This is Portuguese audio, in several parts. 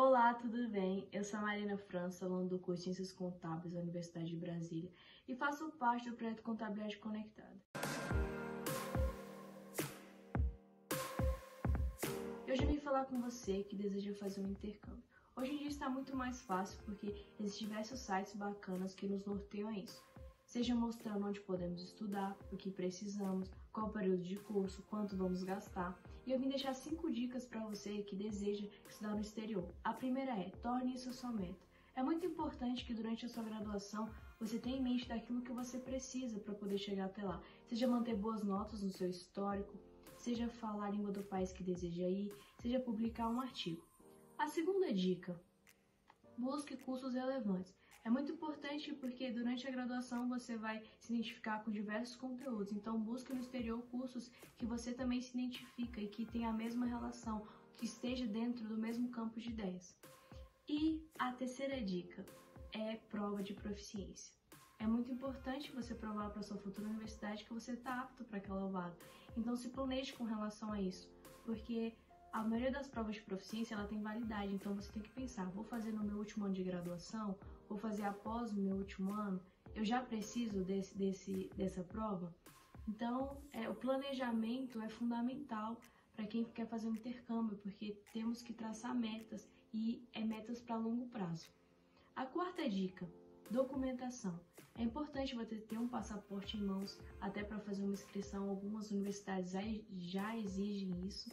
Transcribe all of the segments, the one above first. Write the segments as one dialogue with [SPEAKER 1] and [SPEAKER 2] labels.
[SPEAKER 1] Olá, tudo bem? Eu sou a Marina França, aluna do curso Ciências Contábeis da Universidade de Brasília e faço parte do projeto Contabilidade Conectada. Eu já vim falar com você que deseja fazer um intercâmbio. Hoje em dia está muito mais fácil porque existem diversos sites bacanas que nos norteiam a isso seja mostrando onde podemos estudar, o que precisamos, qual o período de curso, quanto vamos gastar. E eu vim deixar cinco dicas para você que deseja estudar no exterior. A primeira é: torne isso sua meta. É muito importante que durante a sua graduação você tenha em mente daquilo que você precisa para poder chegar até lá. Seja manter boas notas no seu histórico, seja falar a língua do país que deseja ir, seja publicar um artigo. A segunda dica: busque cursos relevantes. É muito importante porque durante a graduação você vai se identificar com diversos conteúdos, então busque no exterior cursos que você também se identifica e que tenha a mesma relação, que esteja dentro do mesmo campo de ideias. E a terceira dica é prova de proficiência. É muito importante você provar para sua futura universidade que você está apto para aquela vaga. Então se planeje com relação a isso, porque a maioria das provas de proficiência ela tem validade, então você tem que pensar, vou fazer no meu último ano de graduação, vou fazer após o meu último ano, eu já preciso desse, desse, dessa prova? Então, é, o planejamento é fundamental para quem quer fazer um intercâmbio, porque temos que traçar metas e é metas para longo prazo. A quarta dica, documentação. É importante você ter um passaporte em mãos, até para fazer uma inscrição. Algumas universidades já exigem isso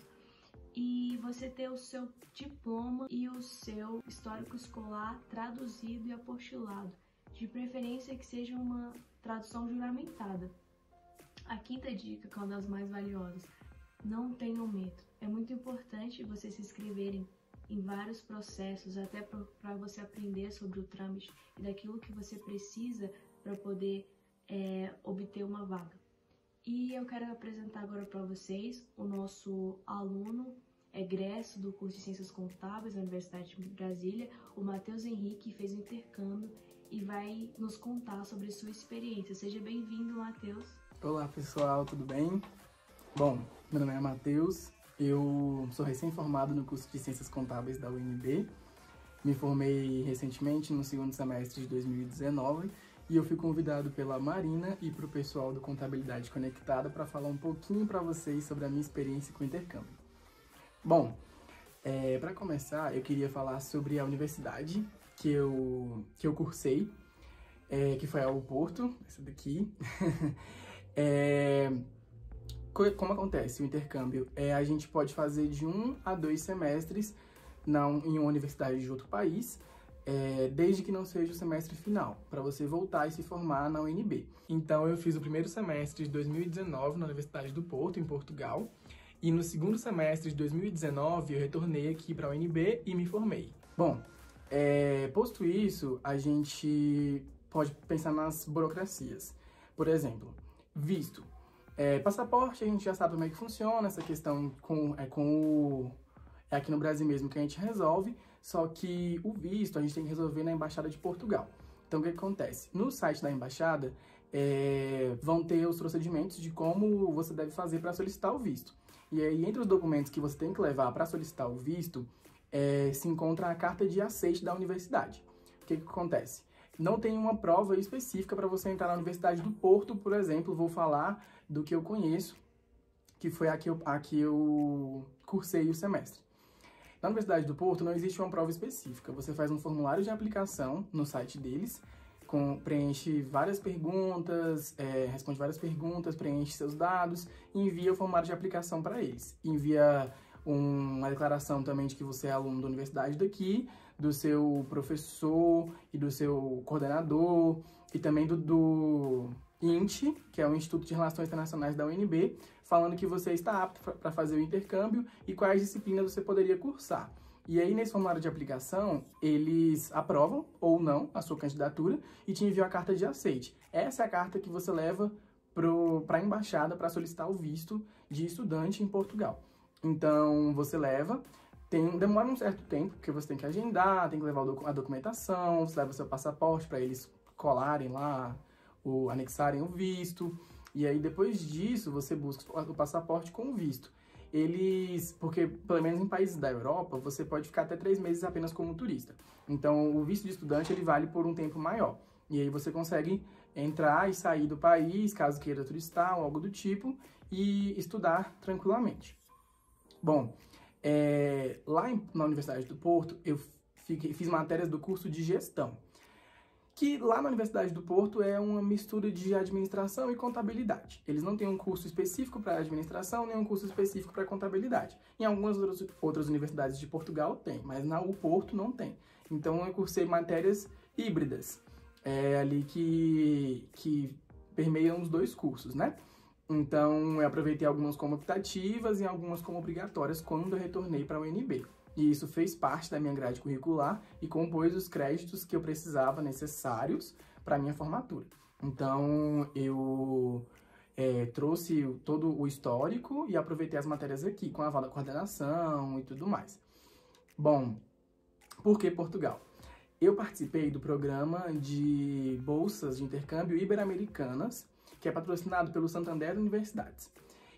[SPEAKER 1] e você ter o seu diploma e o seu histórico escolar traduzido e apostilado, de preferência que seja uma tradução juramentada. A quinta dica, que é uma das mais valiosas, não tenham medo. É muito importante vocês se inscreverem em vários processos, até para você aprender sobre o trâmite e daquilo que você precisa para poder é, obter uma vaga. E eu quero apresentar agora para vocês o nosso aluno egresso do curso de Ciências Contábeis da Universidade de Brasília, o Matheus Henrique, fez o intercâmbio e vai nos contar sobre sua experiência. Seja bem-vindo, Matheus.
[SPEAKER 2] Olá, pessoal, tudo bem? Bom, meu nome é Matheus, eu sou recém-formado no curso de Ciências Contábeis da UNB. Me formei recentemente no segundo semestre de 2019 e eu fui convidado pela Marina e para o pessoal do Contabilidade Conectada para falar um pouquinho para vocês sobre a minha experiência com o intercâmbio. Bom, é, para começar, eu queria falar sobre a universidade que eu, que eu cursei, é, que foi a Porto, essa daqui. é, como acontece o intercâmbio? É, a gente pode fazer de um a dois semestres na, em uma universidade de outro país, é, desde que não seja o semestre final, para você voltar e se formar na UNB. Então, eu fiz o primeiro semestre de 2019 na Universidade do Porto, em Portugal, e no segundo semestre de 2019, eu retornei aqui para a UNB e me formei. Bom, é, posto isso, a gente pode pensar nas burocracias. Por exemplo, visto. É, passaporte, a gente já sabe como é que funciona, essa questão com, é com o... É aqui no Brasil mesmo que a gente resolve, só que o visto a gente tem que resolver na Embaixada de Portugal. Então, o que, acontece? No site da Embaixada, é, vão ter os procedimentos de como você deve fazer para solicitar o visto. E aí, entre os documentos que você tem que levar para solicitar o visto, é, se encontra a carta de aceite da universidade. O que, que acontece? Não tem uma prova específica para você entrar na Universidade do Porto, por exemplo. Vou falar do que eu conheço, que foi a que eu, a que eu cursei o semestre. Na Universidade do Porto não existe uma prova específica. Você faz um formulário de aplicação no site deles com, preenche várias perguntas, é, responde várias perguntas, preenche seus dados e envia o formulário de aplicação para eles. Envia um, uma declaração também de que você é aluno da universidade daqui, do seu professor e do seu coordenador e também do, do INT, que é o Instituto de Relações Internacionais da UNB, falando que você está apto para fazer o intercâmbio e quais disciplinas você poderia cursar. E aí, nesse formulário de aplicação, eles aprovam ou não a sua candidatura e te enviam a carta de aceite. Essa é a carta que você leva para a embaixada para solicitar o visto de estudante em Portugal. Então, você leva, tem, demora um certo tempo, porque você tem que agendar, tem que levar a documentação, você leva seu passaporte para eles colarem lá, o, anexarem o visto. E aí, depois disso, você busca o passaporte com o visto. Eles, porque pelo menos em países da Europa, você pode ficar até três meses apenas como turista. Então, o visto de estudante ele vale por um tempo maior. E aí você consegue entrar e sair do país, caso queira turistar ou algo do tipo, e estudar tranquilamente. Bom, é, lá em, na Universidade do Porto, eu fiquei, fiz matérias do curso de gestão que lá na Universidade do Porto é uma mistura de administração e contabilidade. Eles não têm um curso específico para administração, nem um curso específico para contabilidade. Em algumas outras universidades de Portugal tem, mas na U Porto não tem. Então eu cursei matérias híbridas, é, ali que, que permeiam os dois cursos, né? Então eu aproveitei algumas como optativas e algumas como obrigatórias quando eu retornei para a UNB e isso fez parte da minha grade curricular e compôs os créditos que eu precisava necessários para minha formatura. Então, eu é, trouxe todo o histórico e aproveitei as matérias aqui, com a aval da coordenação e tudo mais. Bom, por que Portugal? Eu participei do programa de bolsas de intercâmbio ibero-americanas, que é patrocinado pelo Santander Universidades.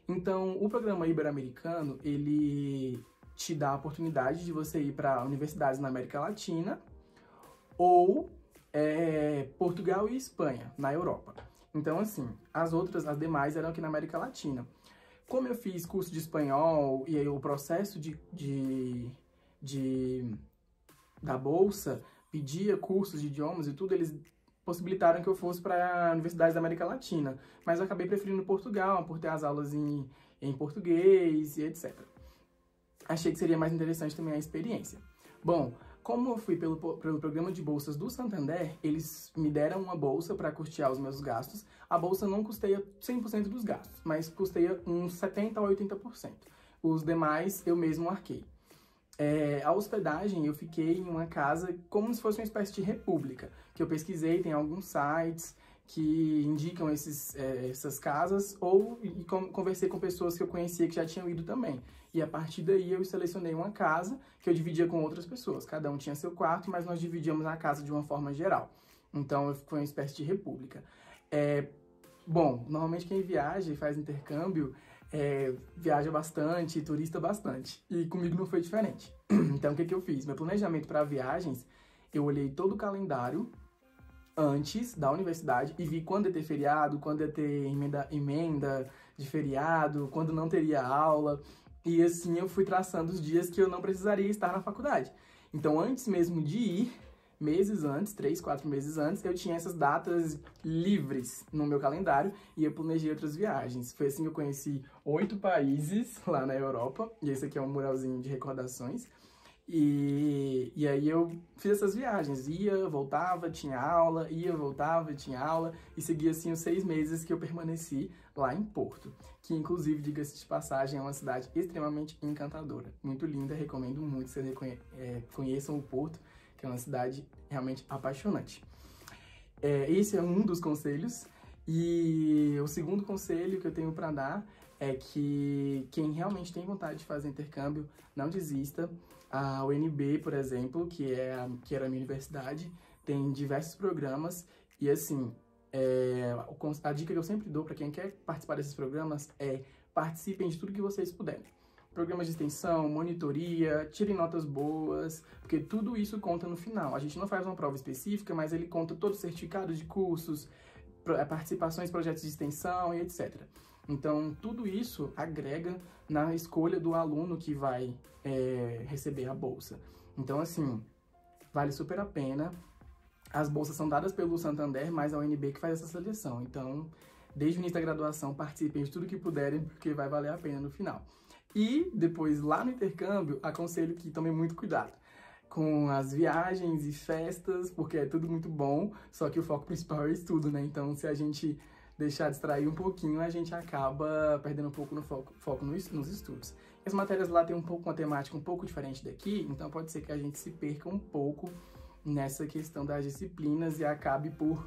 [SPEAKER 2] Então, o programa ibero-americano, ele te dá a oportunidade de você ir para universidades na América Latina ou é, Portugal e Espanha, na Europa. Então, assim, as outras, as demais eram aqui na América Latina. Como eu fiz curso de espanhol e aí o processo de, de, de da bolsa pedia cursos de idiomas e tudo, eles possibilitaram que eu fosse para universidades da América Latina. Mas eu acabei preferindo Portugal, por ter as aulas em, em português e etc achei que seria mais interessante também a experiência. Bom, como eu fui pelo, pelo programa de bolsas do Santander, eles me deram uma bolsa para custear os meus gastos. A bolsa não custeia 100% dos gastos, mas custeia uns 70% a 80%. Os demais eu mesmo arquei. É, a hospedagem eu fiquei em uma casa como se fosse uma espécie de república, que eu pesquisei, tem alguns sites que indicam esses, é, essas casas, ou e conversei com pessoas que eu conhecia que já tinham ido também. E a partir daí eu selecionei uma casa que eu dividia com outras pessoas. Cada um tinha seu quarto, mas nós dividíamos a casa de uma forma geral. Então foi uma espécie de república. É, bom, normalmente quem viaja e faz intercâmbio é, viaja bastante, turista bastante. E comigo não foi diferente. Então o que, que eu fiz? Meu planejamento para viagens, eu olhei todo o calendário antes da universidade e vi quando ia ter feriado, quando ia ter emenda, emenda de feriado, quando não teria aula. E assim eu fui traçando os dias que eu não precisaria estar na faculdade. Então, antes mesmo de ir, meses antes, três, quatro meses antes, eu tinha essas datas livres no meu calendário e eu planejei outras viagens. Foi assim que eu conheci oito países lá na Europa, e esse aqui é um muralzinho de recordações. E, e aí eu fiz essas viagens, ia, voltava, tinha aula, ia, voltava, tinha aula, e seguia assim os seis meses que eu permaneci lá em Porto, que inclusive, diga-se de passagem, é uma cidade extremamente encantadora, muito linda, recomendo muito que vocês é, conheçam o Porto, que é uma cidade realmente apaixonante. É, esse é um dos conselhos, e o segundo conselho que eu tenho para dar é que quem realmente tem vontade de fazer intercâmbio, não desista. A UNB, por exemplo, que, é a, que era a minha universidade, tem diversos programas e, assim, é, a dica que eu sempre dou para quem quer participar desses programas é participem de tudo que vocês puderem. Programas de extensão, monitoria, tirem notas boas, porque tudo isso conta no final. A gente não faz uma prova específica, mas ele conta todos os certificados de cursos, participações em projetos de extensão e etc. Então, tudo isso agrega na escolha do aluno que vai é, receber a bolsa. Então, assim, vale super a pena. As bolsas são dadas pelo Santander, mas a UNB que faz essa seleção. Então, desde o início da graduação, participem de tudo que puderem, porque vai valer a pena no final. E depois, lá no intercâmbio, aconselho que tomem muito cuidado com as viagens e festas, porque é tudo muito bom, só que o foco principal é o estudo, né? Então, se a gente deixar distrair um pouquinho, a gente acaba perdendo um pouco no foco, foco nos, nos estudos. As matérias lá têm um pouco uma temática um pouco diferente daqui, então pode ser que a gente se perca um pouco nessa questão das disciplinas e acabe por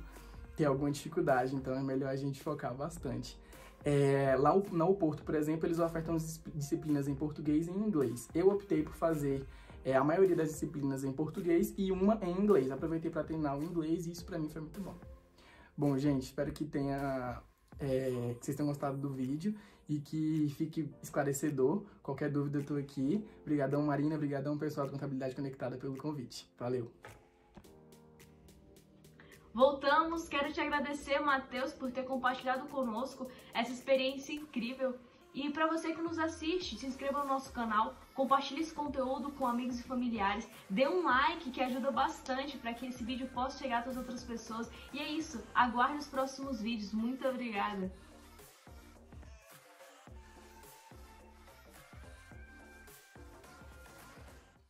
[SPEAKER 2] ter alguma dificuldade, então é melhor a gente focar bastante. É, lá na Porto, por exemplo, eles ofertam disciplinas em português e em inglês. Eu optei por fazer é, a maioria das disciplinas em português e uma em inglês. Aproveitei para treinar o inglês e isso para mim foi muito bom. Bom, gente, espero que tenha é, que vocês tenham gostado do vídeo e que fique esclarecedor. Qualquer dúvida eu tô aqui. Obrigadão, Marina. Obrigadão, pessoal da Contabilidade Conectada, pelo convite. Valeu!
[SPEAKER 1] Voltamos, quero te agradecer, Matheus, por ter compartilhado conosco essa experiência incrível. E para você que nos assiste, se inscreva no nosso canal, compartilhe esse conteúdo com amigos e familiares, dê um like que ajuda bastante para que esse vídeo possa chegar a outras pessoas. E é isso, aguarde os próximos vídeos. Muito obrigada!